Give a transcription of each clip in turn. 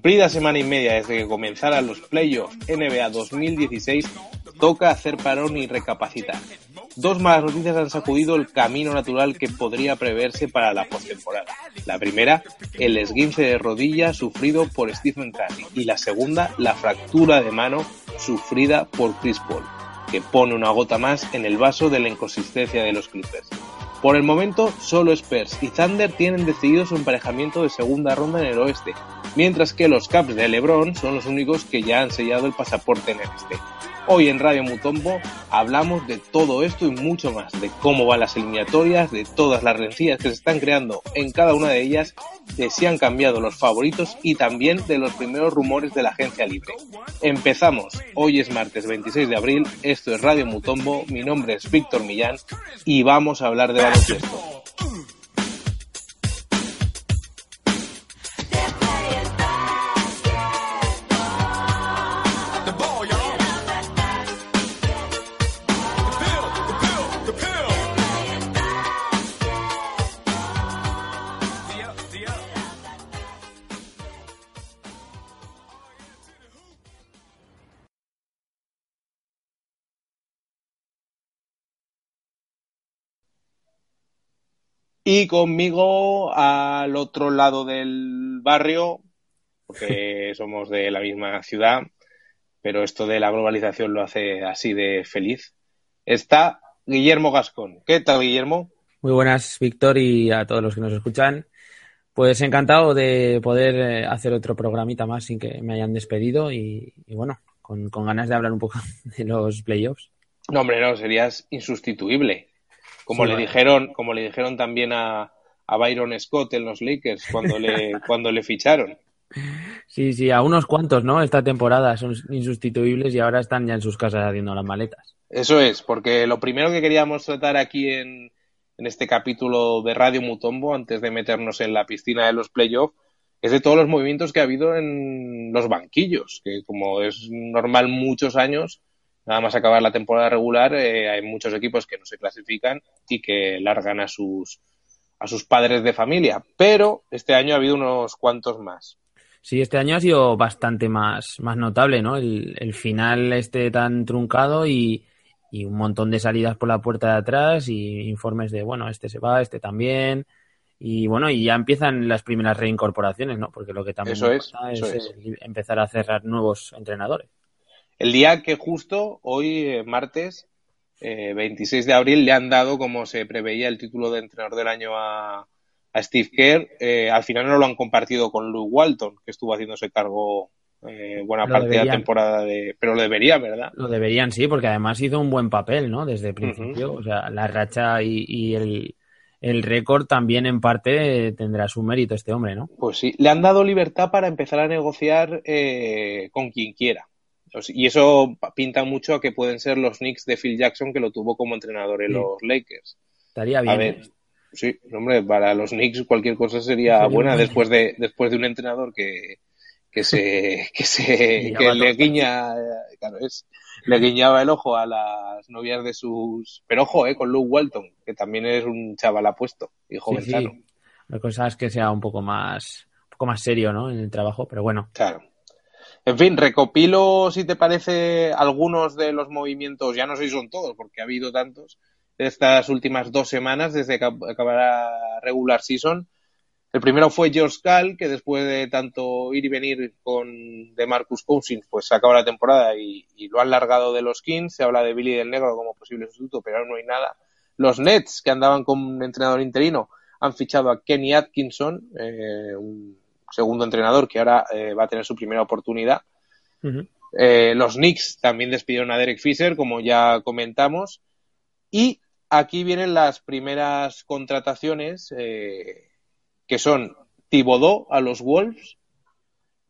Cumplida semana y media desde que comenzaran los playoffs NBA 2016, toca hacer parón y recapacitar. Dos malas noticias han sacudido el camino natural que podría preverse para la postemporada. La primera, el esguince de rodilla sufrido por Stephen Curry y la segunda, la fractura de mano sufrida por Chris Paul, que pone una gota más en el vaso de la inconsistencia de los Clippers. Por el momento, solo Spurs y Thunder tienen decidido su emparejamiento de segunda ronda en el oeste, mientras que los Caps de LeBron son los únicos que ya han sellado el pasaporte en el este. Hoy en Radio Mutombo hablamos de todo esto y mucho más, de cómo van las eliminatorias, de todas las rencillas que se están creando en cada una de ellas, de si han cambiado los favoritos y también de los primeros rumores de la agencia libre. Empezamos, hoy es martes 26 de abril, esto es Radio Mutombo, mi nombre es Víctor Millán y vamos a hablar de baloncesto. Y conmigo al otro lado del barrio, porque somos de la misma ciudad, pero esto de la globalización lo hace así de feliz, está Guillermo Gascón. ¿Qué tal, Guillermo? Muy buenas, Víctor, y a todos los que nos escuchan. Pues encantado de poder eh, hacer otro programita más sin que me hayan despedido y, bueno, con, con ganas de hablar un poco de los playoffs. No, hombre, no, serías insustituible. Como le dijeron, como le dijeron también a, a Byron Scott en los Lakers cuando le, cuando le ficharon. Sí, sí, a unos cuantos, ¿no? Esta temporada son insustituibles y ahora están ya en sus casas haciendo las maletas. Eso es, porque lo primero que queríamos tratar aquí en, en este capítulo de Radio Mutombo, antes de meternos en la piscina de los playoffs, es de todos los movimientos que ha habido en los banquillos, que como es normal muchos años, nada más acabar la temporada regular, eh, hay muchos equipos que no se clasifican y que largan a sus, a sus padres de familia. Pero este año ha habido unos cuantos más. Sí, este año ha sido bastante más, más notable, ¿no? El, el final este tan truncado y, y, un montón de salidas por la puerta de atrás y informes de, bueno, este se va, este también. Y bueno, y ya empiezan las primeras reincorporaciones, ¿no? Porque lo que también eso es, eso es, es, empezar a cerrar nuevos entrenadores. El día que justo hoy, eh, martes, eh, 26 de abril, le han dado, como se preveía, el título de entrenador del año a, a Steve Kerr. Eh, al final no lo han compartido con Luke Walton, que estuvo haciéndose cargo eh, buena Lo parte de la temporada de... Pero lo debería, ¿verdad? Lo deberían, sí, porque además hizo un buen papel, ¿no? Desde el principio. O sea, la racha y, y el, el récord también en parte tendrá su mérito este hombre, ¿no? Pues sí, le han dado libertad para empezar a negociar eh, con quien quiera. Y eso pinta mucho a que pueden ser los Knicks de Phil Jackson, que lo tuvo como entrenador en Sí. los Lakers. Estaría bien. A ver, sí, hombre, para los Knicks cualquier cosa sería Sería buena después de, después de un entrenador que, que se, que se, que le guiña, eh, claro, es, le guiñaba el ojo a las novias de sus, pero ojo, eh, con Luke Walton, que también es un chaval apuesto y Sí, jovenzano. sí. La cosa es que sea un poco más, un poco más serio, ¿no? En el trabajo, pero bueno. Claro. En fin, recopilo, si te parece, algunos de los movimientos, ya no sé si son todos, porque ha habido tantos, estas últimas dos semanas desde que ac- acabará regular season. El primero fue George Cal, que después de tanto ir y venir con de Marcus Cousins, pues acaba la temporada y, y lo han largado de los Kings. Se habla de Billy del Negro como posible sustituto, pero aún no hay nada. Los Nets, que andaban con un entrenador interino, han fichado a Kenny Atkinson, eh, un segundo entrenador que ahora eh, va a tener su primera oportunidad. Eh, los Knicks también despidieron a Derek Fisher, como ya comentamos. Y aquí vienen las primeras contrataciones, eh, que son Thibodeau a los Wolves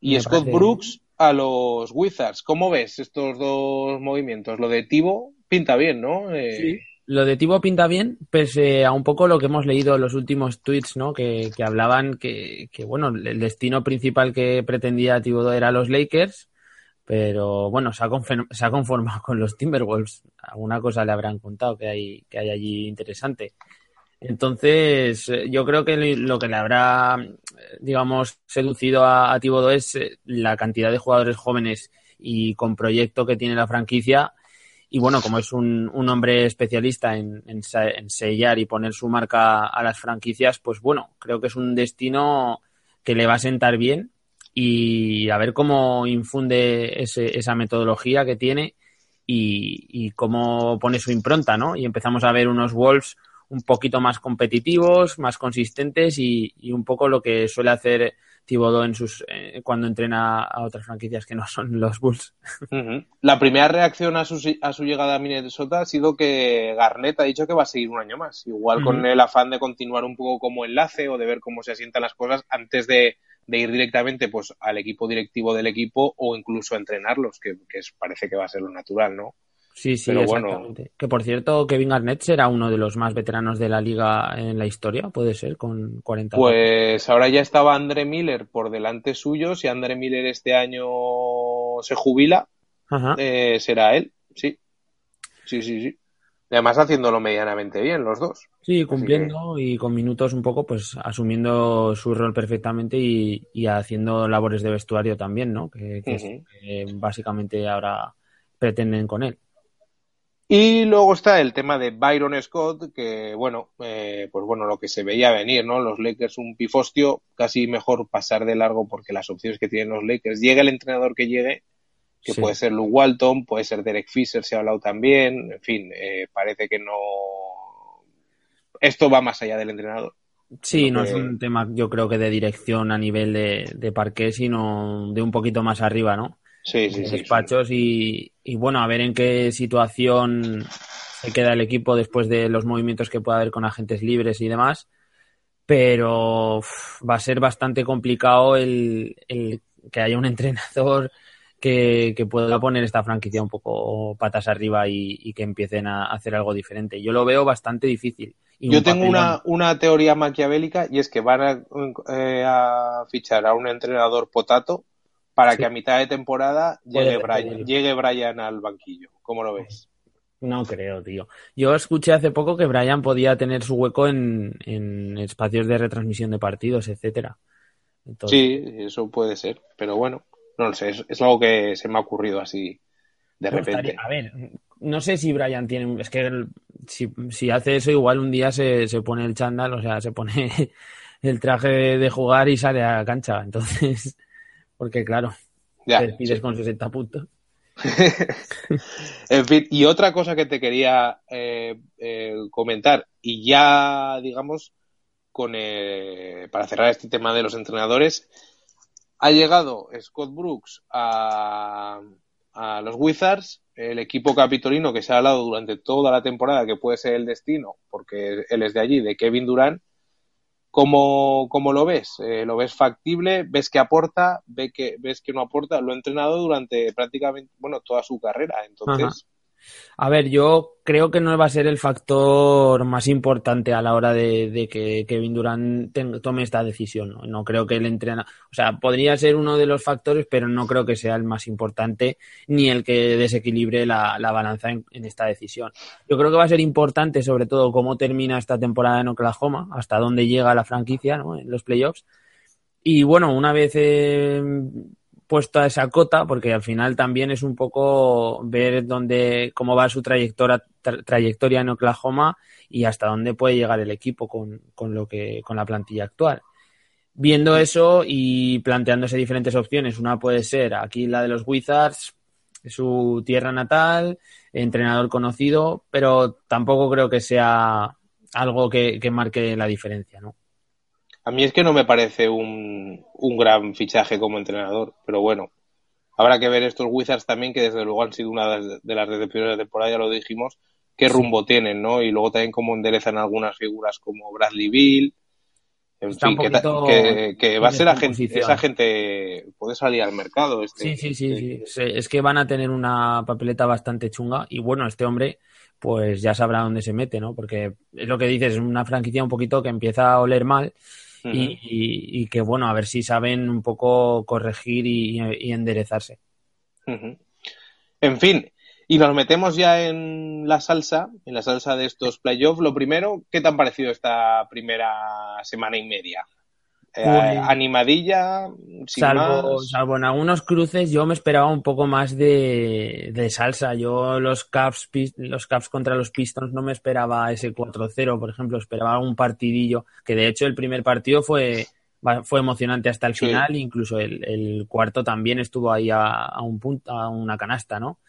y Me Scott parece- Brooks a los Wizards. ¿Cómo ves estos dos movimientos? Lo de Thibaut pinta bien, ¿no? Eh, Lo de Tibo pinta bien, pese a un poco lo que hemos leído en los últimos tweets, ¿no? Que, hablaban que, que, bueno, el destino principal que pretendía Thibodeau era los Lakers, pero bueno, se ha, se ha conformado con los Timberwolves. Alguna cosa le habrán contado que hay, que hay allí interesante. Entonces, eh, yo creo que lo que le habrá, digamos, seducido a, a es eh, la cantidad de jugadores jóvenes y con proyecto que tiene la franquicia. Y bueno, como es un, un hombre especialista en, en, sellar y poner su marca a las franquicias, pues bueno, creo que es un destino que le va a sentar bien y a ver cómo infunde ese, esa metodología que tiene y, y, cómo pone su impronta, ¿no? Y empezamos a ver unos Wolves un poquito más competitivos, más consistentes y, y un poco lo que suele hacer Thibodeau en sus eh, cuando entrena a otras franquicias que no son los Bulls. Uh -huh. La primera reacción a su, a su llegada a Minnesota ha sido que Garnett ha dicho que va a seguir un año más, igual uh -huh. con el afán de continuar un poco como enlace o de ver cómo se asientan las cosas antes de, de ir directamente pues al equipo directivo del equipo o incluso a entrenarlos, que, que parece que va a ser lo natural, ¿no? Sí, sí, Pero exactamente. Bueno. Que por cierto, Kevin Garnett será uno de los más veteranos de la liga en la historia, puede ser, con 40 años. Pues ahora ya estaba Andre Miller por delante suyo. Si Andre Miller este año se jubila, eh, será él, sí. Sí, sí, sí. Y además haciéndolo medianamente bien los dos. Sí, cumpliendo que... y con minutos un poco, pues asumiendo su rol perfectamente y, y haciendo labores de vestuario también, ¿no? Que, que, uh -huh. es, que básicamente ahora pretenden con él. Y luego está el tema de Byron Scott, que bueno, eh, pues bueno, lo que se veía venir, ¿no? Los Lakers un pifostio, casi mejor pasar de largo porque las opciones que tienen los Lakers, llegue el entrenador que llegue, que sí. puede ser Luke Walton, puede ser Derek Fisher, se ha hablado también, en fin, eh, parece que no... Esto va más allá del entrenador. Sí, no es un tema yo creo que de dirección a nivel de, de parque, sino de un poquito más arriba, ¿no? Sí, sí, despachos sí. Y, y, bueno, a ver en qué situación se queda el equipo después de los movimientos que pueda haber con agentes libres y demás. Pero uf, va a ser bastante complicado el, el que haya un entrenador que, que, pueda poner esta franquicia un poco patas arriba y, y, que empiecen a hacer algo diferente. Yo lo veo bastante difícil. Y Yo tengo una, una, teoría maquiavélica y es que van a, eh, a fichar a un entrenador potato para sí. que a mitad de temporada llegue Brian, llegue Brian al banquillo. ¿Cómo lo ves? No creo, tío. Yo escuché hace poco que Brian podía tener su hueco en, en espacios de retransmisión de partidos, etcétera. Entonces... Sí, eso puede ser, pero bueno, no lo sé, es, es algo que se me ha ocurrido así de repente. a ver, no sé si Brian tiene, es que el, si, si, hace eso igual un día se, se pone el chándal, o sea, se pone el traje de jugar y sale a la cancha, entonces porque claro, ya, te despides sí. con 60 puntos. en fin, y otra cosa que te quería eh, eh, comentar, y ya, digamos, con eh, para cerrar este tema de los entrenadores, ha llegado Scott Brooks a, a los Wizards, el equipo capitolino que se ha hablado durante toda la temporada que puede ser el destino, porque él es de allí, de Kevin Durant, ¿Cómo, cómo lo ves? Eh, ¿Lo ves factible? ¿Ves que aporta? ¿Ves que, ¿Ves que no aporta? Lo ha entrenado durante prácticamente, bueno, toda su carrera. Entonces. A ver, yo creo que no va a ser el factor más importante a la hora de, que Kevin Durant tome esta decisión. ¿no? creo que él entrena. O sea, podría ser uno de los factores, pero no creo que sea el más importante ni el que desequilibre la, la balanza en, en, esta decisión. Yo creo que va a ser importante, sobre todo, cómo termina esta temporada en Oklahoma, hasta dónde llega la franquicia ¿no? en los playoffs. Y bueno, una vez eh, puesto a esa cota porque al final también es un poco ver dónde cómo va su trayectoria tra, trayectoria en Oklahoma y hasta dónde puede llegar el equipo con, con lo que con la plantilla actual. Viendo eso y planteándose diferentes opciones, una puede ser aquí la de los Wizards, su tierra natal, entrenador conocido, pero tampoco creo que sea algo que, que marque la diferencia, ¿no? A mí es que no me parece un, un gran fichaje como entrenador, pero bueno, habrá que ver estos Wizards también, que desde luego han sido una de las de primera temporada, ya lo dijimos, qué rumbo tienen, ¿no? Y luego también cómo enderezan algunas figuras como Bradley Bill, en Está fin, que, que, que, va a ser gente, esa gente, puede salir al mercado. Este, sí, sí, sí, este... sí, es que van a tener una papeleta bastante chunga y bueno, este hombre pues ya sabrá dónde se mete, ¿no? Porque es lo que dices, es una franquicia un poquito que empieza a oler mal Uh -huh. y, y, y, que bueno, a ver si saben un poco corregir y, y enderezarse. Uh -huh. En fin, Y nos metemos ya en la salsa, en la salsa de estos playoffs. Lo primero, ¿qué te han parecido esta primera semana y media? Eh, animadilla, sin Salvo, más. salvo en algunos cruces, yo me esperaba un poco más de, de salsa. Yo los Caps, los Caps contra los Pistons no me esperaba ese 4-0, por ejemplo, esperaba un partidillo, que de hecho el primer partido fue, fue emocionante hasta el Sí. final, incluso el, el cuarto también estuvo ahí a, a un punto, a una canasta, ¿no?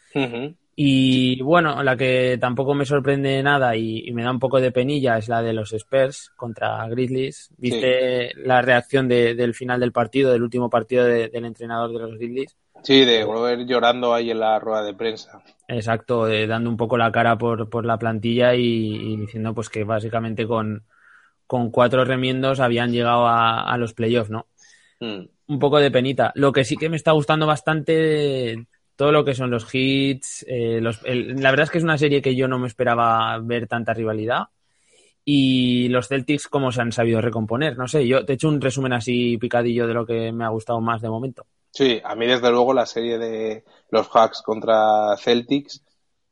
Y bueno, la que tampoco me sorprende nada y, y me da un poco de penilla es la de los Spurs contra Grizzlies. ¿Viste la reacción de- del final del partido, del último partido de- del entrenador de los Grizzlies? Sí, de Glover llorando ahí en la rueda de prensa. Exacto, dando un poco la cara por, por la plantilla y, y diciendo pues que básicamente con, con cuatro remiendos habían llegado a, a los playoffs, ¿no? Mm. un poco de penita. Lo que sí que me está gustando bastante todo lo que son los hits. eh, los- el- la verdad es que es una serie que yo no me esperaba ver tanta rivalidad. Y los Celtics, cómo se han sabido recomponer. No sé, yo te he hecho un resumen así picadillo de lo que me ha gustado más de momento. Sí, a mí desde luego la serie de los Hawks contra Celtics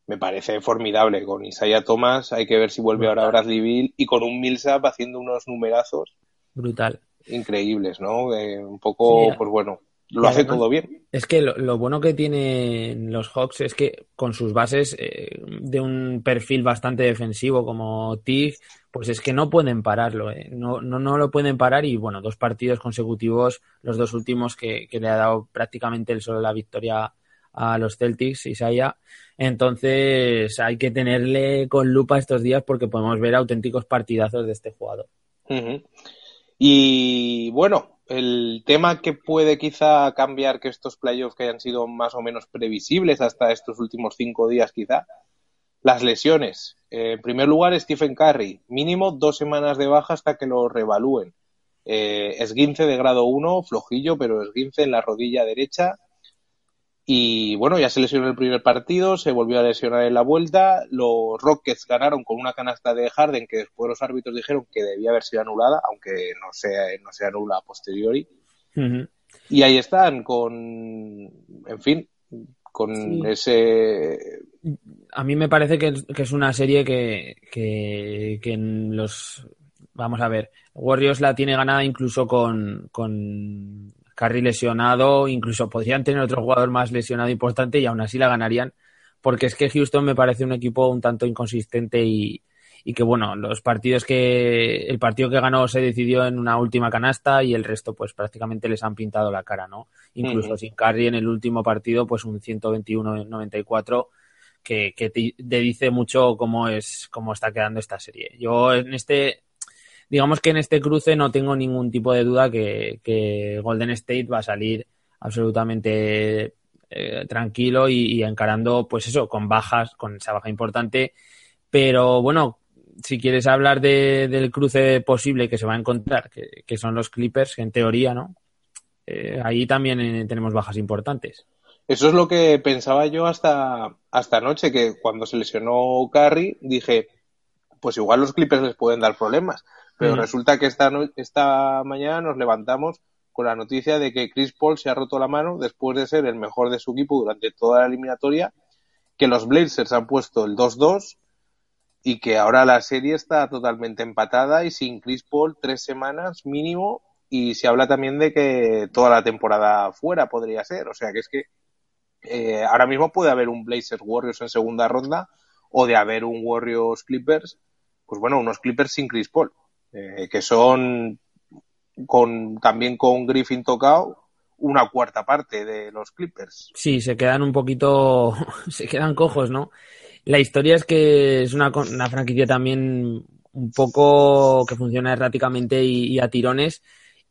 me parece formidable. Con Isaiah Thomas hay que ver si vuelve ahora Bradley Bill y con un Millsap haciendo unos numerazos Brutal. increíbles, ¿no? Eh, un poco, Sí, pues bueno, lo hace además- todo bien. Es que lo, lo bueno que tienen los Hawks es que con sus bases eh, de un perfil bastante defensivo como TIG, pues es que no pueden pararlo, eh. no, no, no lo pueden parar y bueno, dos partidos consecutivos, los dos últimos que, que le ha dado prácticamente el solo la victoria a los Celtics, Isaiah. Entonces hay que tenerle con lupa estos días porque podemos ver auténticos partidazos de este jugador. Y bueno, el tema que puede quizá cambiar que estos playoffs que hayan sido más o menos previsibles hasta estos últimos cinco días quizá, las lesiones. Eh, en primer lugar, Stephen Curry, mínimo dos semanas de baja hasta que lo revalúen. Eh, esguince de grado 1, flojillo, pero esguince en la rodilla derecha. Y bueno, ya se lesionó en el primer partido, se volvió a lesionar en la vuelta. Los Rockets ganaron con una canasta de Harden que después los árbitros dijeron que debía haber sido anulada, aunque no se, no se anula a posteriori. Y ahí están con, en fin, con Sí. ese... a mí me parece que, es- que es una serie que, que, que en los vamos a ver, Warriors la tiene ganada incluso con, con Curry lesionado, incluso podrían tener otro jugador más lesionado importante y aún así la ganarían, porque es que Houston me parece un equipo un tanto inconsistente y, y que bueno, los partidos que el partido que ganó se decidió en una última canasta y el resto pues prácticamente les han pintado la cara, ¿no? Incluso sin Curry en el último partido pues un 121-94 que, que te, te dice mucho cómo es cómo está quedando esta serie. Yo en este digamos que en este cruce no tengo ningún tipo de duda que, que Golden State va a salir absolutamente eh, tranquilo y, encarando, pues eso, con bajas, con esa baja importante. Pero bueno, si quieres hablar de, del cruce posible que se va a encontrar, que, que son los Clippers, en teoría, ¿no? Eh, ahí también eh, tenemos bajas importantes. Eso es lo que pensaba yo hasta, hasta anoche, que cuando se lesionó Curry dije, pues igual los Clippers les pueden dar problemas. Pero Ujú. resulta que esta, no- esta mañana nos levantamos con la noticia de que Chris Paul se ha roto la mano después de ser el mejor de su equipo durante toda la eliminatoria, que los Blazers han puesto el 2-2 y que ahora la serie está totalmente empatada y sin Chris Paul tres semanas mínimo y se habla también de que toda la temporada fuera podría ser. O sea que es que eh, ahora mismo puede haber un Blazers Warriors en segunda ronda o de haber un Warriors Clippers, pues bueno, unos Clippers sin Chris Paul, eh, que son con también con Griffin tocado una cuarta parte de los Clippers. Sí, se quedan un poquito, se quedan cojos, ¿no? La historia es que es una, una franquicia también un poco que funciona erráticamente y, a tirones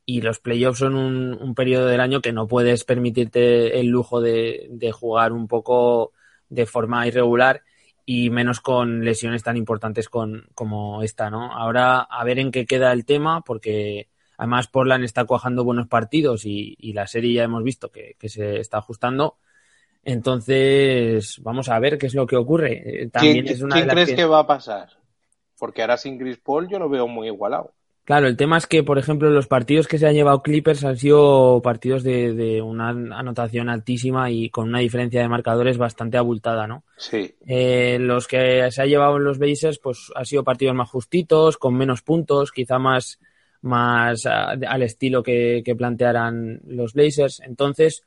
y los playoffs son un, periodo del año que no puedes permitirte el lujo de jugar un poco de forma irregular y menos con lesiones tan importantes con, como esta, ¿no? Ahora a ver en qué queda el tema porque además Portland está cuajando buenos partidos y, y la serie ya hemos visto que, que se está ajustando. Entonces, vamos a ver qué es lo que ocurre. Eh, También ¿Quién, es una quién crees que- que... va a pasar? Porque ahora sin Chris Paul yo lo veo muy igualado. Claro, el tema es que, por ejemplo, los partidos que se han llevado Clippers han sido partidos de, una anotación altísima y con una diferencia de marcadores bastante abultada, ¿no? Sí. Eh, los que se ha llevado los Blazers, pues han sido partidos más justitos, con menos puntos, quizá más, más al estilo que, que plantearan los Blazers. Entonces,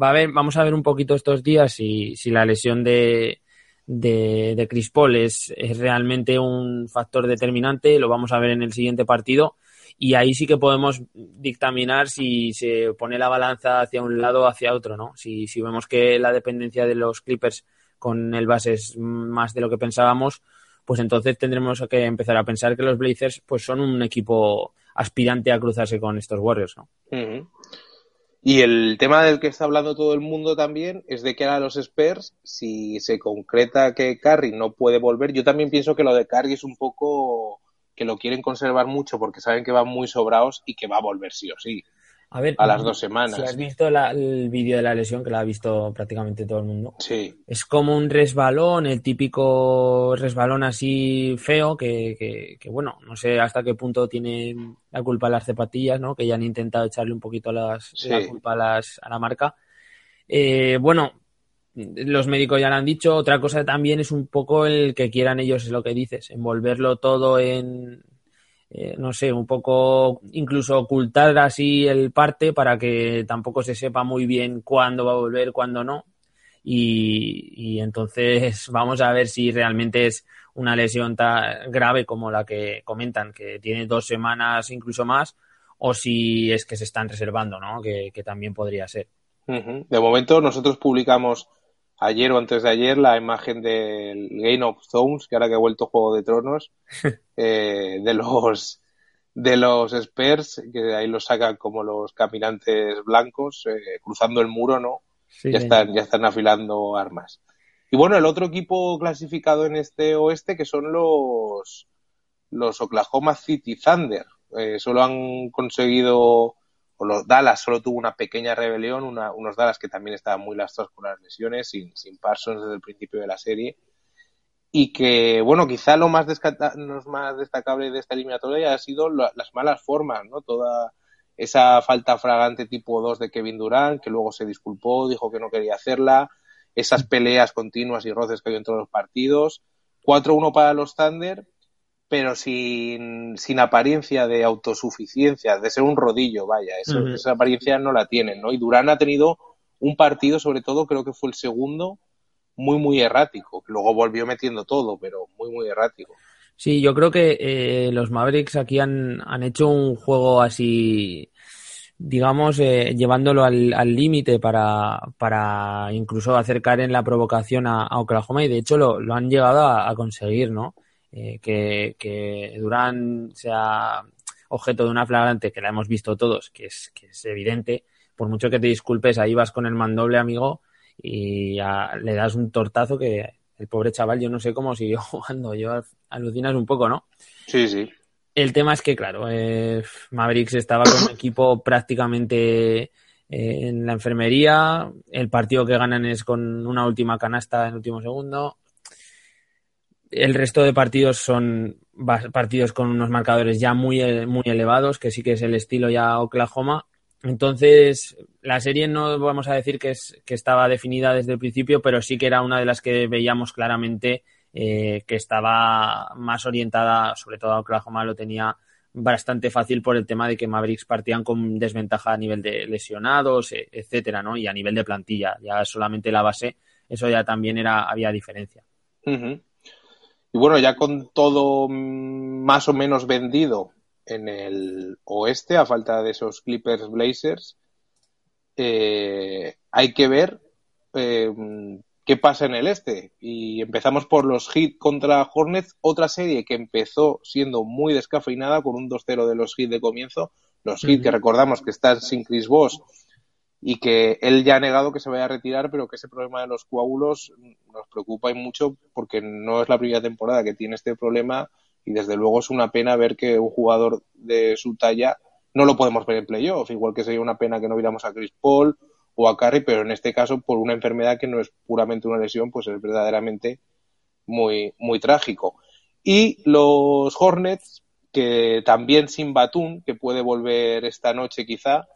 va a ver, vamos a ver un poquito estos días si, si la lesión de, de, de Chris Paul es, realmente un factor determinante, lo vamos a ver en el siguiente partido y ahí sí que podemos dictaminar si se pone la balanza hacia un lado o hacia otro, ¿no? Si, si vemos que la dependencia de los Clippers con el base es más de lo que pensábamos, pues entonces tendremos que empezar a pensar que los Blazers pues son un equipo aspirante a cruzarse con estos Warriors, ¿no? Y el tema del que está hablando todo el mundo también es de que a los Spurs, si se concreta que Curry no puede volver, yo también pienso que lo de Curry es un poco que lo quieren conservar mucho porque saben que van muy sobrados y que va a volver sí o sí. A ver, a las dos semanas. Si has visto el vídeo de la lesión, que lo ha visto prácticamente todo el mundo. Sí. Es como un resbalón, el típico resbalón así feo, que, que, bueno, no sé hasta qué punto tiene la culpa las zapatillas, ¿no? Que ya han intentado echarle un poquito las, la culpa a, las, a la marca. Eh, bueno, los médicos ya lo han dicho. Otra cosa también es un poco el que quieran ellos, es lo que dices, envolverlo todo en, eh, no sé, un poco incluso ocultar así el parte para que tampoco se sepa muy bien cuándo va a volver, cuándo no. Y, entonces vamos a ver si realmente es una lesión tan grave como la que comentan, que tiene dos semanas incluso más, o si es que se están reservando, ¿no? Que, también podría ser. De momento nosotros publicamos ayer o antes de ayer la imagen del Game of Thrones, que ahora que ha vuelto Juego de Tronos, eh, de los de los Spurs, que ahí los sacan como los caminantes blancos, eh, cruzando el muro, ¿no? ya están, ya están afilando armas. Y bueno, el otro equipo clasificado en este oeste, que son los, los Oklahoma City Thunder. Eh, solo han conseguido o los Dallas solo tuvo una pequeña rebelión, unos Dallas que también estaban muy lastrados con las lesiones, sin, sin Parsons desde el principio de la serie. Y que, bueno, quizá lo más, más destacable de esta eliminatoria ha sido las malas formas, ¿no? Toda esa falta fragante tipo 2 de Kevin Durant, que luego se disculpó, dijo que no quería hacerla, esas peleas continuas y roces que hay en todos los partidos. 4-1 para los Thunder, pero sin, sin apariencia de autosuficiencia, de ser un rodillo, vaya, esa apariencia no la tienen, ¿no? Y Durán ha tenido un partido, sobre todo, creo que fue el segundo, muy, muy errático. Luego volvió metiendo todo, pero muy, muy errático. Sí, yo creo que eh, los Mavericks aquí han, han hecho un juego así, digamos, eh, llevándolo al límite para, para incluso acercar en la provocación a, Oklahoma y de hecho lo, lo han llegado a conseguir, ¿no? Eh, que, que Durán sea objeto de una flagrante que la hemos visto todos, que es, que es evidente, por mucho que te disculpes, ahí vas con el mandoble, amigo, y le das un tortazo que el pobre chaval, yo no sé cómo siguió jugando, yo alucinas un poco, ¿no? Sí, sí. El tema es que, claro, eh, Mavericks estaba con un equipo prácticamente eh, en la enfermería, el partido que ganan es con una última canasta en último segundo, el resto de partidos son partidos con unos marcadores ya muy, muy elevados, que sí que es el estilo ya Oklahoma. Entonces, la serie no vamos a decir que, es, que estaba definida desde el principio, pero sí que era una de las que veíamos claramente eh, que estaba más orientada, sobre todo Oklahoma lo tenía bastante fácil por el tema de que Mavericks partían con desventaja a nivel de lesionados, e, etcétera, ¿no? Y a nivel de plantilla, ya solamente la base, eso ya también era, había diferencia. Y bueno, ya con todo más o menos vendido en el oeste, a falta de esos Clippers Blazers, eh, hay que ver eh, qué pasa en el este. Y empezamos por los Heat contra Hornets, otra serie que empezó siendo muy descafeinada con un 2-0 de los Heat de comienzo. Los Heat, que recordamos que están sin Chris Voss y que él ya ha negado que se vaya a retirar, pero que ese problema de los coágulos nos preocupa y mucho porque no es la primera temporada que tiene este problema y desde luego es una pena ver que un jugador de su talla no lo podemos ver en playoff, igual que sería una pena que no viéramos a Chris Paul o a Curry, pero en este caso por una enfermedad que no es puramente una lesión, pues es verdaderamente muy, muy trágico. Y los Hornets que también sin Batún, que puede volver esta noche quizá,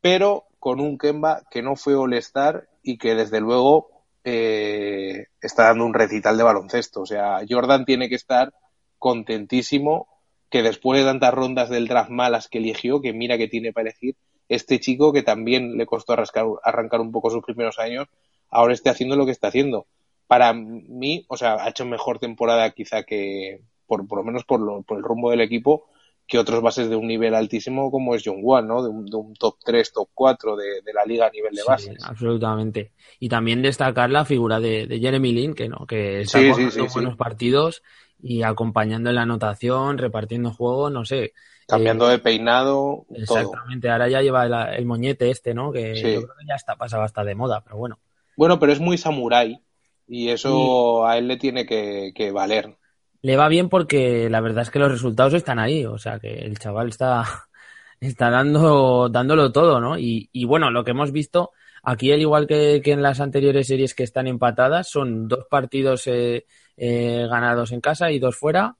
pero con un Kemba que no fue All-Star y que desde luego eh, está dando un recital de baloncesto. O sea, Jordan tiene que estar contentísimo que después de tantas rondas del draft malas que eligió, que mira que tiene para elegir, este chico que también le costó arrancar un poco sus primeros años, ahora esté haciendo lo que está haciendo. Para mí, o sea, ha hecho mejor temporada quizá que, por, por lo menos por, lo, por el rumbo del equipo, que otros bases de un nivel altísimo como es John Wall, ¿no? De un, top 3, top 4 de, la liga a nivel de bases. absolutamente. Y también destacar la figura de, Jeremy Lin, que no, que está jugando buenos partidos y acompañando en la anotación, repartiendo juego, no sé. Cambiando de peinado. Exactamente, ahora ya lleva el, moñete este, ¿no? Que yo creo que ya está pasado hasta de moda, pero bueno. Bueno, pero es muy samurái y eso a él le tiene que, que valer le va bien porque la verdad es que los resultados están ahí, o sea que el chaval está, está dando, dándolo todo, ¿no? Y, y bueno, lo que hemos visto aquí, al igual que, que, en las anteriores series que están empatadas, son dos partidos eh, eh, ganados en casa y dos fuera.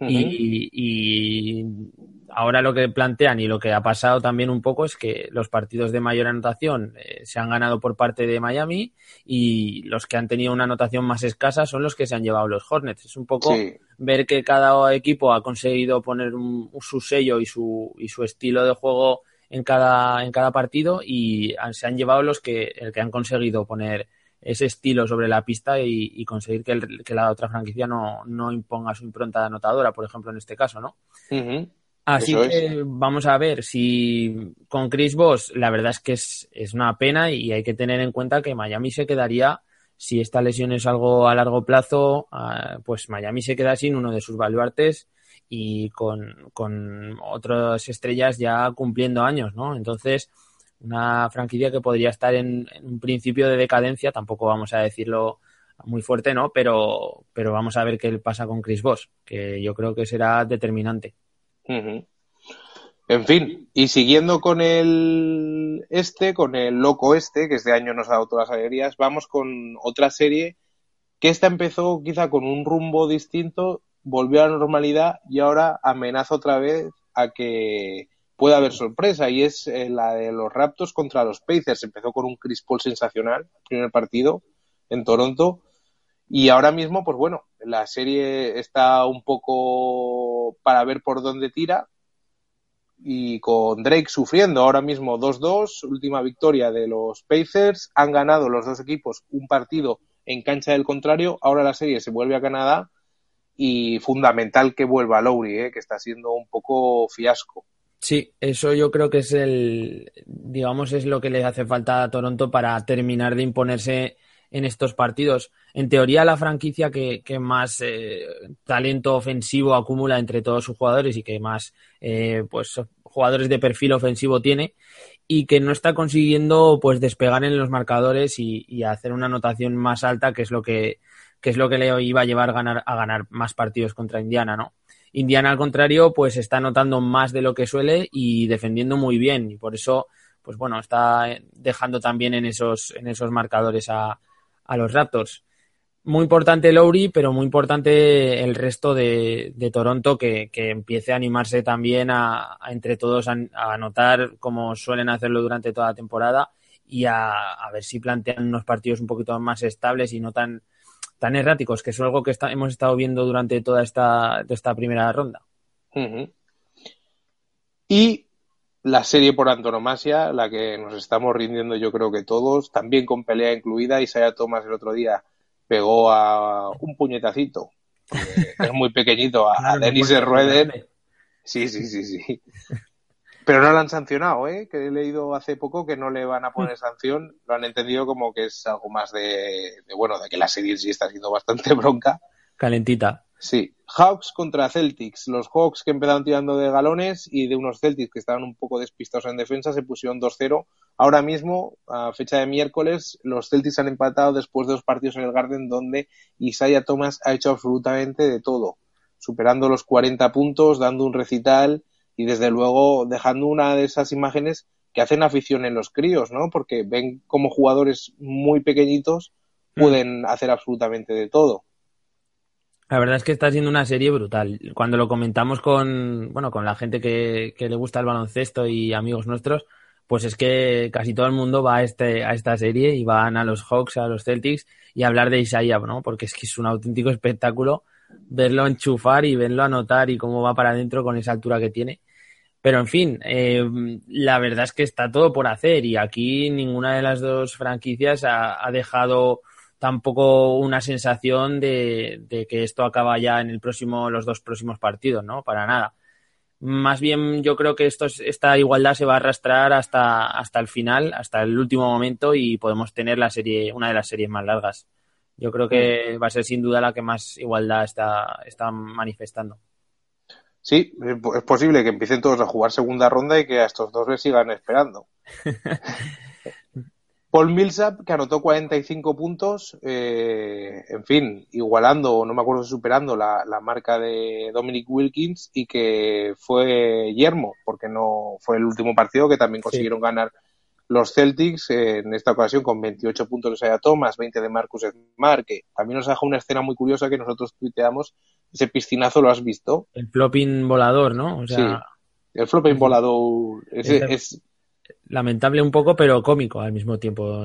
y, y, ahora lo que plantean y lo que ha pasado también un poco es que los partidos de mayor anotación eh, se han ganado por parte de Miami y los que han tenido una anotación más escasa son los que se han llevado los Hornets. Es un poco ver que cada equipo ha conseguido poner su sello y su, y su estilo de juego en cada, en cada partido y se han llevado los que, el que han conseguido poner ese estilo sobre la pista y, conseguir que, que, la otra franquicia no, no imponga su impronta anotadora, por ejemplo, en este caso, ¿no? Así que vamos a ver si con Chris Voss la verdad es que es, es, una pena y hay que tener en cuenta que Miami se quedaría, si esta lesión es algo a largo plazo, ah, pues Miami se queda sin uno de sus baluartes y con, con otras estrellas ya cumpliendo años, ¿no? Entonces, una franquicia que podría estar en, un principio de decadencia, tampoco vamos a decirlo muy fuerte, ¿no? Pero, pero vamos a ver qué pasa con Chris Voss, que yo creo que será determinante. En fin, y siguiendo con el este, con el loco este, que este año nos ha dado todas las alegrías, vamos con otra serie que esta empezó quizá con un rumbo distinto, volvió a la normalidad y ahora amenaza otra vez a que pueda haber sorpresa y es eh, la de los Raptors contra los Pacers. Empezó con un Chris Paul sensacional, primer partido en Toronto y ahora mismo, pues bueno, la serie está un poco para ver por dónde tira. Y con Drake sufriendo ahora mismo 2-2, última victoria de los Pacers. Han ganado los dos equipos un partido en cancha del contrario. Ahora la serie se vuelve a Canadá y fundamental que vuelva Lowry, ¿eh? que está siendo un poco fiasco. Sí, eso yo creo que es el, digamos, es lo que le hace falta a Toronto para terminar de imponerse en estos partidos. En teoría, la franquicia que, más eh, talento ofensivo acumula entre todos sus jugadores y que más eh, pues jugadores de perfil ofensivo tiene y que no está consiguiendo pues despegar en los marcadores y, hacer una anotación más alta que es lo que, que es lo que le iba a llevar a ganar, a ganar más partidos contra Indiana, ¿no? Indiana, al contrario, pues está anotando más de lo que suele y defendiendo muy bien. Y por eso, pues bueno, está dejando también en esos, en esos marcadores a, a los Raptors. Muy importante Lowry, pero muy importante el resto de, Toronto que, empiece a animarse también a, entre todos a, anotar como suelen hacerlo durante toda la temporada y a, ver si plantean unos partidos un poquito más estables y no tan, tan erráticos, que es algo que hemos estado viendo durante toda esta, esta primera ronda. Y la serie por antonomasia, la que nos estamos rindiendo yo creo que todos, también con pelea incluida. Isaiah Thomas el otro día pegó a un puñetacito, es muy pequeñito, a, Denis Rueder. Sí, sí, sí, sí. Pero no lo han sancionado, ¿eh? Que he leído hace poco que no le van a poner sanción. Lo han entendido como que es algo más de, de bueno, de que la serie sí está siendo bastante bronca. Calentita. Sí, Hawks contra Celtics. Los Hawks que empezaron tirando de galones y de unos Celtics que estaban un poco despistados en defensa se pusieron 2-0. Ahora mismo, a fecha de miércoles, los Celtics han empatado después de dos partidos en el Garden donde Isaiah Thomas ha hecho absolutamente de todo, superando los 40 puntos, dando un recital y desde luego dejando una de esas imágenes que hacen afición en los críos, ¿no? Porque ven como jugadores muy pequeñitos mm. pueden hacer absolutamente de todo. La verdad es que está siendo una serie brutal. Cuando lo comentamos con, bueno, con la gente que, que le gusta el baloncesto y amigos nuestros, pues es que casi todo el mundo va a, este, a esta serie y van a los Hawks, a los Celtics y hablar de Isaiah, ¿no? Porque es que es un auténtico espectáculo verlo enchufar y verlo anotar y cómo va para adentro con esa altura que tiene. Pero en fin, eh, la verdad es que está todo por hacer y aquí ninguna de las dos franquicias ha, ha dejado tampoco una sensación de, de, que esto acaba ya en el próximo, los dos próximos partidos, ¿no? Para nada. Más bien yo creo que esto, esta igualdad se va a arrastrar hasta, hasta el final, hasta el último momento y podemos tener la serie, una de las series más largas. Yo creo que va a ser sin duda la que más igualdad está, está manifestando. Sí, es posible que empiecen todos a jugar segunda ronda y que a estos dos les sigan esperando. Paul Millsap, que anotó 45 puntos, eh, en fin, igualando, no me acuerdo superando la, la, marca de Dominic Wilkins y que fue yermo, porque no fue el último partido que también consiguieron sí. ganar los Celtics, eh, en esta ocasión con 28 puntos de Saya Thomas, 20 de Marcus Smart, que también nos deja una escena muy curiosa que nosotros tuiteamos ese piscinazo lo has visto. El flopping volador, ¿no? O sea, sí, el flopping volador es, es, es, lamentable un poco, pero cómico al mismo tiempo.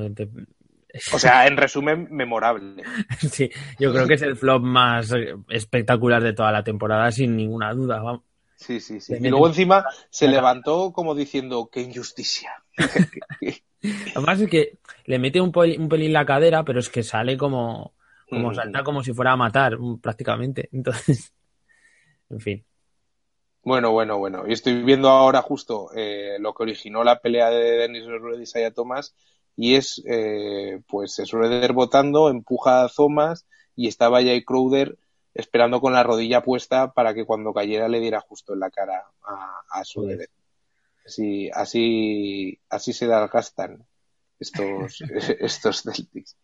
O sea, en resumen, memorable. Sí, yo creo que es el flop más espectacular de toda la temporada, sin ninguna duda. Vamos. Sí, sí, sí. Y luego encima se levantó como diciendo, qué injusticia. Además es que le mete un, pelín, un pelín la cadera, pero es que sale como, como mm. salta como si fuera a matar, prácticamente. Entonces, en fin. Bueno, bueno, bueno. Y estoy viendo ahora justo eh, lo que originó la pelea de Dennis Schroeder y Isaiah Thomas y es, eh, pues, Schroeder votando, empuja a Thomas y estaba Jay Crowder esperando con la rodilla puesta para que cuando cayera le diera justo en la cara a, a Schroeder. Así, así, así se gastan estos, estos Celtics.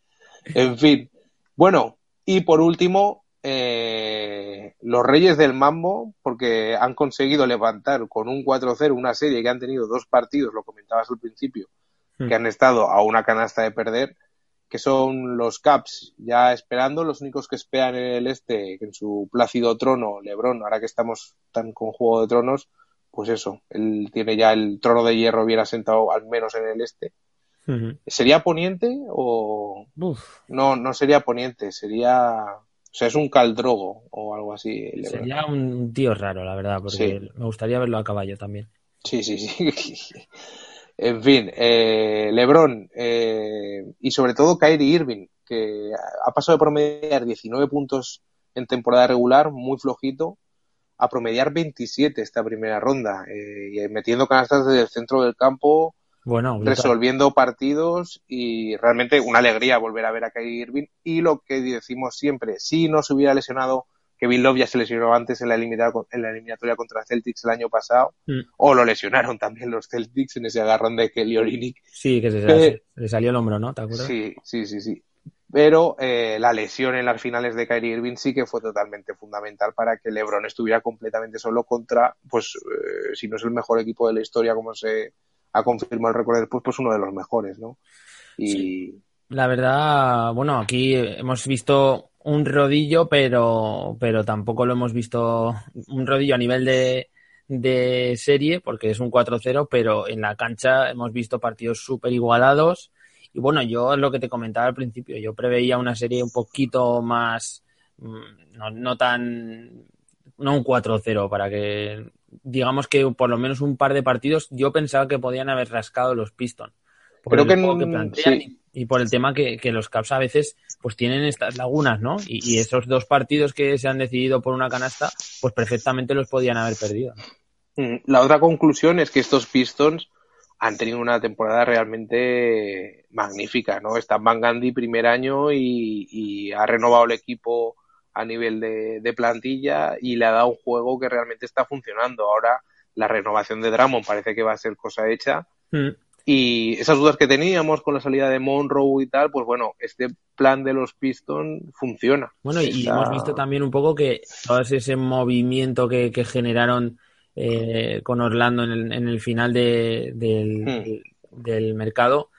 En fin. Bueno, y por último, eh, los Reyes del Mambo, porque han conseguido levantar con un 4-0 una serie que han tenido dos partidos, lo comentabas al principio, mm. que han estado a una canasta de perder, que son los Caps ya esperando, los únicos que esperan en el este, en su plácido trono, Lebron, ahora que estamos tan con Juego de Tronos, pues eso, él tiene ya el trono de hierro bien asentado, al menos en el este. -huh. ¿Sería poniente o...? Uf. No, no sería poniente, sería... O sea, es un caldrogo o algo así. Sería un tío raro, la verdad, porque sí. me gustaría verlo a caballo también. Sí, sí, sí. en fin, eh, Lebron eh, y sobre todo Kyrie Irving, que ha pasado de promediar 19 puntos en temporada regular, muy flojito, a promediar 27 esta primera ronda, eh, y metiendo canastas desde el centro del campo, bueno, resolviendo partidos y realmente una alegría volver a ver a Kyrie Irving y lo que decimos siempre, si no se hubiera lesionado Kevin Love ya se lesionó antes en la, en la eliminatoria contra Celtics el año pasado, mm. o lo lesionaron también los Celtics en ese agarrón de Kelly Olynyk. Sí, que se, eh, le salió el hombro, ¿no? ¿Te acuerdas? Sí, sí, sí, sí. Pero eh, la lesión en las finales de Kyrie Irving sí que fue totalmente fundamental para que LeBron estuviera completamente solo contra, pues, eh, si no es el mejor equipo de la historia, como se ha confirmado el récord después, pues uno de los mejores, ¿no? Y... La verdad, bueno, aquí hemos visto un rodillo, pero, pero tampoco lo hemos visto un rodillo a nivel de, de serie, porque es un 4-0, pero en la cancha hemos visto partidos súper igualados. Y bueno, yo lo que te comentaba al principio, yo preveía una serie un poquito más, no, no tan, no un 4-0, para que digamos que por lo menos un par de partidos yo pensaba que podían haber rascado los Pistons. Creo que, que plantean sí. y, y, por el tema que, que, los Caps a veces pues tienen estas lagunas, ¿no? Y, y, esos dos partidos que se han decidido por una canasta, pues perfectamente los podían haber perdido. Mm, la otra conclusión es que estos Pistons han tenido una temporada realmente magnífica, ¿no? Está Van Gandhi primer año y, y ha renovado el equipo a nivel de, de, plantilla y le ha dado un juego que realmente está funcionando. Ahora la renovación de Drummond parece que va a ser cosa hecha. Mm. Y esas dudas que teníamos con la salida de Monroe y tal, pues bueno, este plan de los Pistons funciona. Bueno, y Está... hemos visto también un poco que todo ese movimiento que, que generaron eh, con Orlando en el, en el final de, del, mm. del, mercado,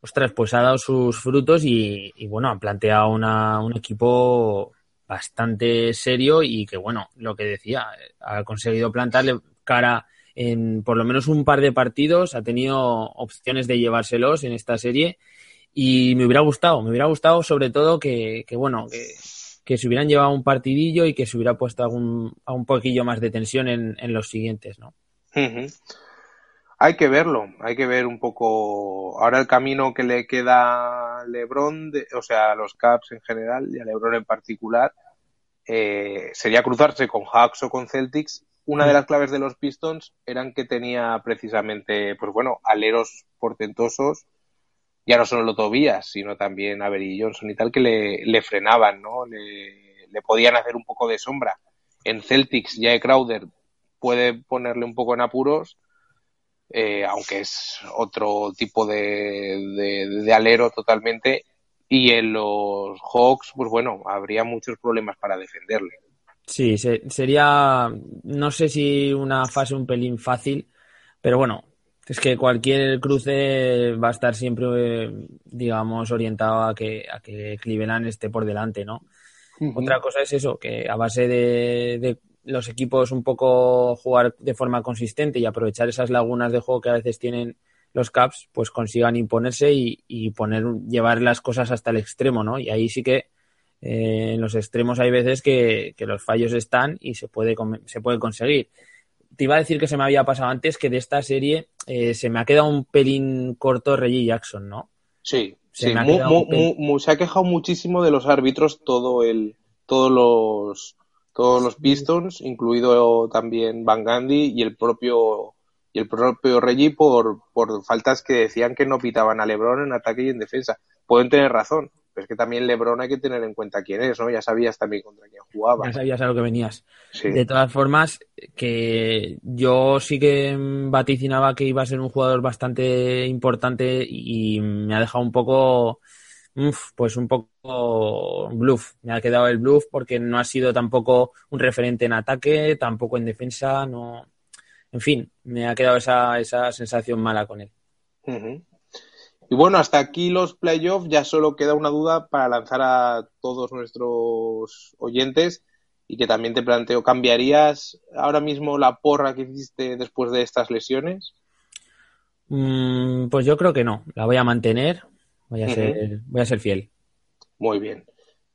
ostras, pues ha dado sus frutos y, y bueno, ha planteado una, un equipo bastante serio y que, bueno, lo que decía, ha conseguido plantarle cara en por lo menos un par de partidos, ha tenido opciones de llevárselos en esta serie y me hubiera gustado, me hubiera gustado sobre todo que, que bueno, que, que, se hubieran llevado un partidillo y que se hubiera puesto algún, a un poquillo más de tensión en, en los siguientes, ¿no? Hay que verlo, hay que ver un poco ahora el camino que le queda a LeBron, o sea, a los Caps en general y a LeBron en particular, eh, sería cruzarse con Hawks o con Celtics. Una de las claves de los Pistons eran que tenía precisamente, pues bueno, aleros portentosos, ya no solo Tobías, sino también Avery Johnson y tal, que le, le frenaban, ¿no? Le, le, podían hacer un poco de sombra. En Celtics, Jae Crowder puede ponerle un poco en apuros eh, aunque es otro tipo de, de, de, alero totalmente. Y en los Hawks, pues bueno, habría muchos problemas para defenderle. Sí, se, sería, no sé si una fase un pelín fácil, pero bueno, es que cualquier cruce va a estar siempre, digamos, orientado a que, a que Cleveland esté por delante, ¿no? Uh -huh. Otra cosa es eso, que a base de, de los equipos un poco jugar de forma consistente y aprovechar esas lagunas de juego que a veces tienen los Caps, pues consigan imponerse y, y poner, llevar las cosas hasta el extremo, ¿no? Y ahí sí que eh, en los extremos hay veces que, que, los fallos están y se puede, se puede conseguir. Te iba a decir que se me había pasado antes que de esta serie eh, se me ha quedado un pelín corto Reggie Jackson, ¿no? Sí, se, sí, mu, mu, mu, se ha quejado muchísimo de los árbitros todo el, todos los todos los Pistons, incluido también Van Gandhi y el propio y el propio Reggie por, por faltas que decían que no pitaban a LeBron en ataque y en defensa. Pueden tener razón, pero es que también LeBron hay que tener en cuenta quién es, ¿no? Ya sabías también contra quién jugaba. Ya sabías a lo que venías. Sí. De todas formas, que yo sí que vaticinaba que iba a ser un jugador bastante importante y me ha dejado un poco Uf, pues un poco bluff. Me ha quedado el bluff porque no ha sido tampoco un referente en ataque, tampoco en defensa, no. En fin, me ha quedado esa, esa sensación mala con él. Uh -huh. Y bueno, hasta aquí los playoffs. Ya solo queda una duda para lanzar a todos nuestros oyentes y que también te planteo, ¿cambiarías ahora mismo la porra que hiciste después de estas lesiones? Mm, pues yo creo que no. La voy a mantener Voy a, uh -huh. ser, voy a ser fiel. Muy bien.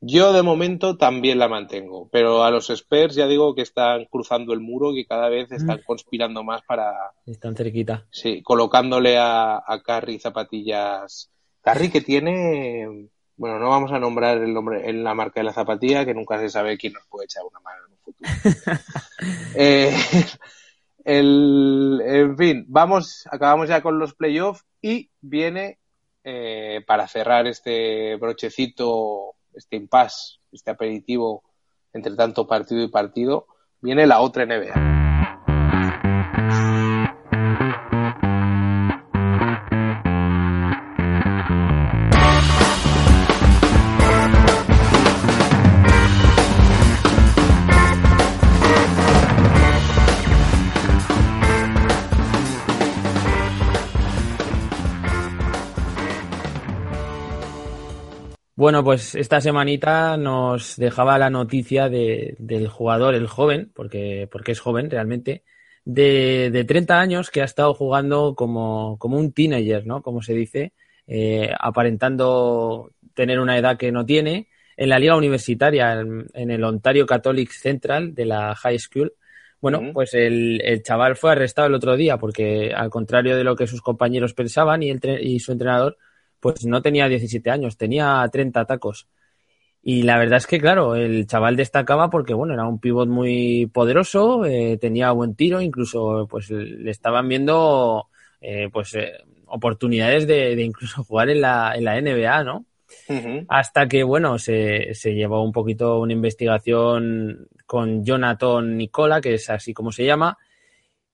Yo de momento también la mantengo, pero a los Spurs ya digo que están cruzando el muro, que cada vez están mm. conspirando más para... Están cerquita. Sí, colocándole a, a Carry zapatillas. Carry que tiene... Bueno, no vamos a nombrar el nombre en la marca de la zapatilla, que nunca se sabe quién nos puede echar una mano en un futuro. eh, el, en fin, vamos, acabamos ya con los playoffs y viene eh, para cerrar este brochecito, este impasse, este aperitivo entre tanto partido y partido, viene la otra NBA. Bueno, pues esta semanita nos dejaba la noticia de, del jugador, el joven, porque, porque es joven realmente, de, de 30 años que ha estado jugando como, como un teenager, ¿no? Como se dice, eh, aparentando tener una edad que no tiene, en la liga universitaria, en, en el Ontario Catholic Central de la High School. Bueno, uh -huh. pues el, el, chaval fue arrestado el otro día porque, al contrario de lo que sus compañeros pensaban y, el, y su entrenador, pues no tenía 17 años, tenía 30 tacos. Y la verdad es que, claro, el chaval destacaba porque, bueno, era un pivot muy poderoso, eh, tenía buen tiro, incluso, pues le estaban viendo, eh, pues, eh, oportunidades de, de, incluso jugar en la, en la NBA, ¿no? Uh -huh. Hasta que, bueno, se, se llevó un poquito una investigación con Jonathan Nicola, que es así como se llama,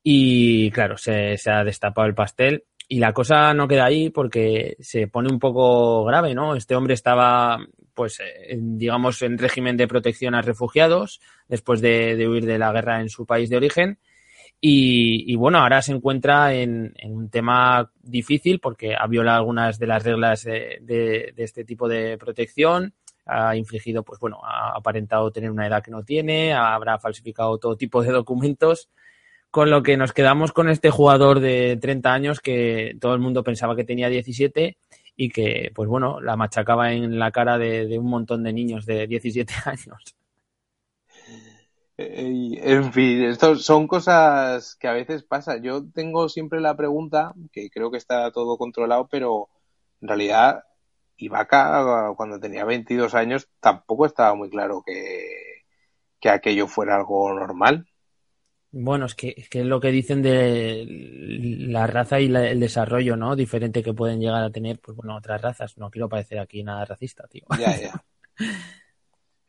y claro, se, se ha destapado el pastel y la cosa no queda ahí porque se pone un poco grave, ¿no? Este hombre estaba, pues, digamos, en régimen de protección a refugiados después de, de huir de la guerra en su país de origen. Y, y bueno, ahora se encuentra en, en, un tema difícil porque ha violado algunas de las reglas de, de, de este tipo de protección, ha infligido, pues bueno, ha aparentado tener una edad que no tiene, habrá falsificado todo tipo de documentos, con lo que nos quedamos con este jugador de 30 años que todo el mundo pensaba que tenía 17 y que, pues bueno, la machacaba en la cara de, un montón de niños de 17 años. En fin, esto son cosas que a veces pasa. Yo tengo siempre la pregunta, que creo que está todo controlado, pero en realidad Ibaka cuando tenía 22 años tampoco estaba muy claro que, que aquello fuera algo normal. Bueno, es que, es que lo que dicen de la raza y el desarrollo, ¿no? Diferente que pueden llegar a tener, pues bueno, otras razas. No quiero parecer aquí nada racista, tío. Ya, ya.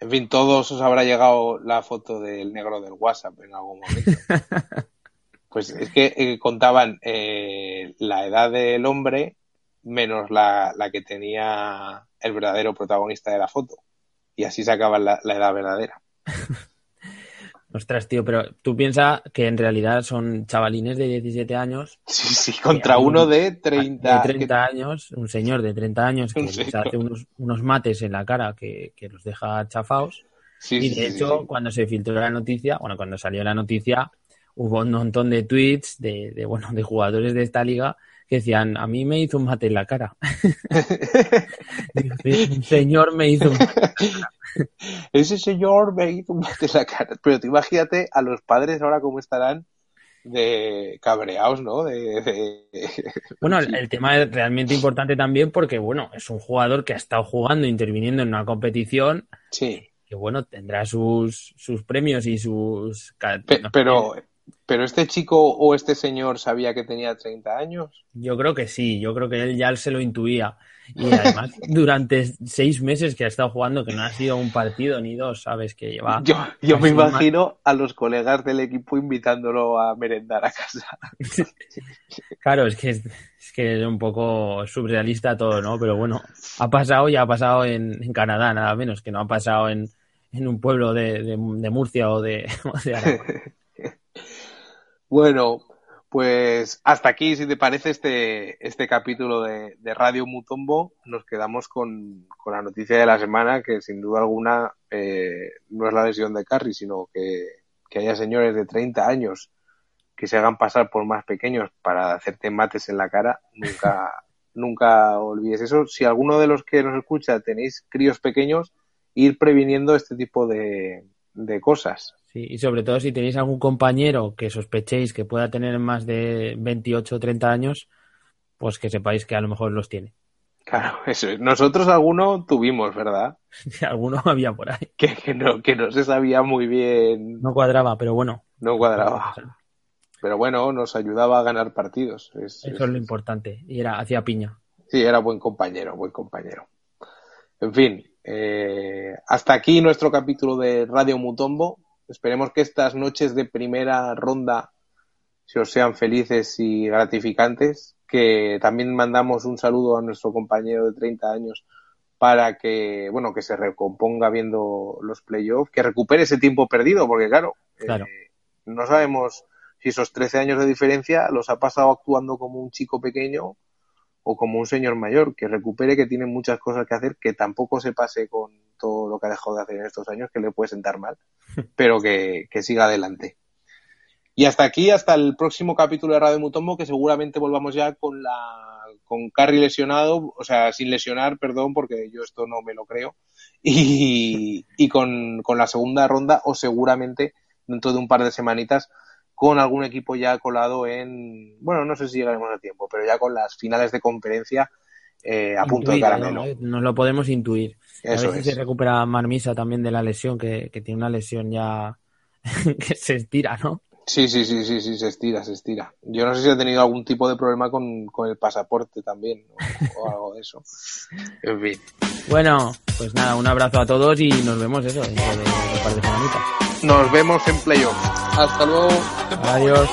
En fin, todos os habrá llegado la foto del negro del WhatsApp en algún momento. Pues es que eh, contaban eh, la edad del hombre menos la, la, que tenía el verdadero protagonista de la foto. Y así se acaba la edad verdadera. Ostras, tío, pero tú piensas que en realidad son chavalines de 17 años. Sí, sí, contra uno de 30. De 30 años, un señor de 30 años que les hace unos, unos, mates en la cara que, que los deja chafados. y de hecho, cuando se filtró la noticia, bueno, cuando salió la noticia, hubo un montón de tweets de, de bueno, de jugadores de esta liga que decían, a mí me hizo un mate en la cara. un señor me hizo un mate en la cara. Ese señor me hizo un mate en la cara. Pero te imagínate a los padres ahora cómo estarán de cabreados, ¿no? De, Bueno, el, tema es realmente importante también porque, bueno, es un jugador que ha estado jugando, interviniendo en una competición. Sí. Que, bueno, tendrá sus, sus premios y sus... pero, ¿Pero este chico o este señor sabía que tenía 30 años? Yo creo que sí, yo creo que él ya se lo intuía. Y además, durante seis meses que ha estado jugando, que no ha sido un partido ni dos, ¿sabes? Que lleva. Yo, yo me imagino a los colegas del equipo invitándolo a merendar a casa. claro, es que es, que es un poco surrealista todo, ¿no? Pero bueno, ha pasado y ha pasado en, en Canadá, nada menos, que no ha pasado en, en un pueblo de, de, de Murcia o de, o de. Bueno, pues hasta aquí, si te parece, este, este capítulo de, de Radio Mutombo. Nos quedamos con, con, la noticia de la semana, que sin duda alguna eh, no es la lesión de Carry, sino que, que haya señores de 30 años que se hagan pasar por más pequeños para hacerte mates en la cara. Nunca, nunca olvides eso. Si alguno de los que nos escucha tenéis críos pequeños, ir previniendo este tipo de, de cosas. Sí, y sobre todo si tenéis algún compañero que sospechéis que pueda tener más de 28 o 30 años, pues que sepáis que a lo mejor los tiene. Claro, eso es. Nosotros alguno tuvimos, ¿verdad? Alguno había por ahí. Que, que, no, que no se sabía muy bien. No cuadraba, pero bueno. No cuadraba. Pero bueno, nos ayudaba a ganar partidos. Es, eso es, es lo importante. Y era, hacía piña. Sí, era buen compañero, buen compañero. En fin, eh, hasta aquí nuestro capítulo de Radio Mutombo. Esperemos que estas noches de primera ronda se os sean felices y gratificantes. Que también mandamos un saludo a nuestro compañero de 30 años para que, bueno, que se recomponga viendo los playoffs, que recupere ese tiempo perdido, porque claro, claro. Eh, no sabemos si esos 13 años de diferencia los ha pasado actuando como un chico pequeño o como un señor mayor, que recupere que tiene muchas cosas que hacer, que tampoco se pase con todo lo que ha dejado de hacer en estos años, que le puede sentar mal, pero que, que siga adelante. Y hasta aquí, hasta el próximo capítulo de Radio Mutombo, que seguramente volvamos ya con la con Carry lesionado, o sea, sin lesionar, perdón, porque yo esto no me lo creo, y, y con, con la segunda ronda, o seguramente dentro de un par de semanitas, con algún equipo ya colado en, bueno, no sé si llegaremos a tiempo, pero ya con las finales de conferencia eh, a punto de caramelo. ¿no? Nos lo podemos intuir. Eso a ver si es. se recupera Marmisa también de la lesión, que, que tiene una lesión ya que se estira, ¿no? Sí, sí, sí, sí, sí, se estira, se estira. Yo no sé si ha tenido algún tipo de problema con, con el pasaporte también, o, o algo de eso. En fin. Bueno, pues nada, un abrazo a todos y nos vemos eso dentro de un par de semanitas. Nos vemos en playoff. Hasta luego. Adiós.